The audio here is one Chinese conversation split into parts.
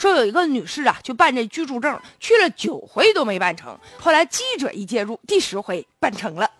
说有一个女士啊，就办这居住证，去了九回都没办成，后来记者一介入，第十回办成了。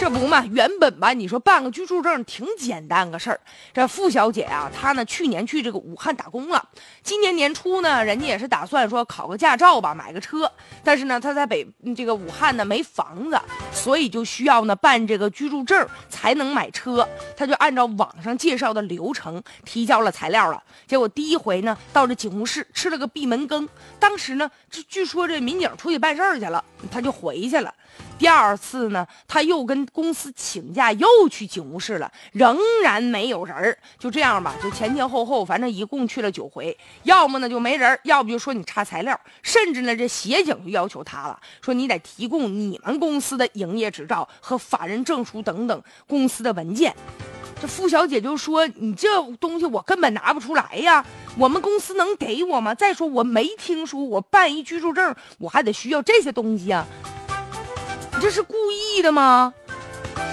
这不嘛，原本吧，你说办个居住证挺简单个事儿。这付小姐啊，她呢去年去这个武汉打工了，今年年初呢，人家也是打算说考个驾照吧，买个车。但是呢，她在北这个武汉呢没房子，所以就需要呢办这个居住证才能买车。他就按照网上介绍的流程提交了材料了。结果第一回呢到这警务室吃了个闭门羹，当时呢据据说这民警出去办事儿去了，他就回去了。第二次呢，他又跟公司请假，又去警务室了，仍然没有人儿。就这样吧，就前前后后，反正一共去了九回。要么呢就没人，要不就说你差材料，甚至呢这协警就要求他了，说你得提供你们公司的营业执照和法人证书等等公司的文件。这付小姐就说：“你这东西我根本拿不出来呀，我们公司能给我吗？再说我没听说我办一居住证，我还得需要这些东西啊。”这是故意的吗？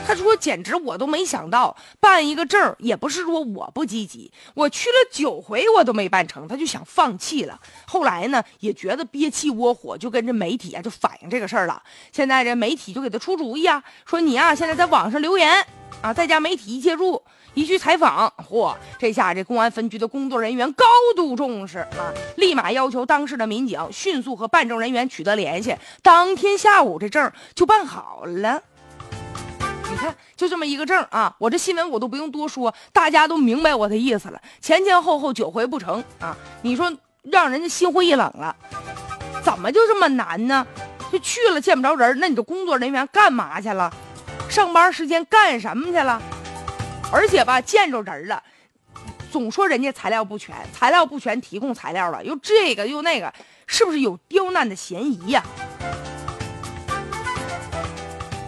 他说：“简直我都没想到，办一个证也不是说我不积极，我去了九回我都没办成，他就想放弃了。后来呢，也觉得憋气窝火，就跟这媒体啊就反映这个事儿了。现在这媒体就给他出主意啊，说你啊现在在网上留言啊，在家媒体一介入。”一去采访，嚯！这下这公安分局的工作人员高度重视啊，立马要求当事的民警迅速和办证人员取得联系。当天下午，这证就办好了。你看，就这么一个证啊！我这新闻我都不用多说，大家都明白我的意思了。前前后后九回不成啊！你说让人家心灰意冷了，怎么就这么难呢？就去了见不着人，那你这工作人员干嘛去了？上班时间干什么去了？而且吧，见着人了，总说人家材料不全，材料不全，提供材料了，又这个又那个，是不是有刁难的嫌疑呀？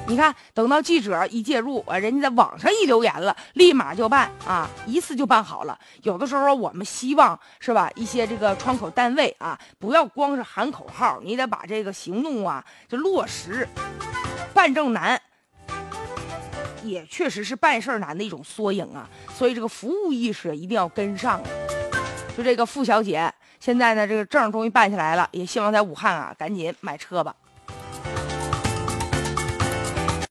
你看，等到记者一介入，啊，人家在网上一留言了，立马就办啊，一次就办好了。有的时候我们希望是吧，一些这个窗口单位啊，不要光是喊口号，你得把这个行动啊就落实。办证难。也确实是办事难的一种缩影啊，所以这个服务意识一定要跟上。就这个付小姐，现在呢这个证终于办下来了，也希望在武汉啊赶紧买车吧。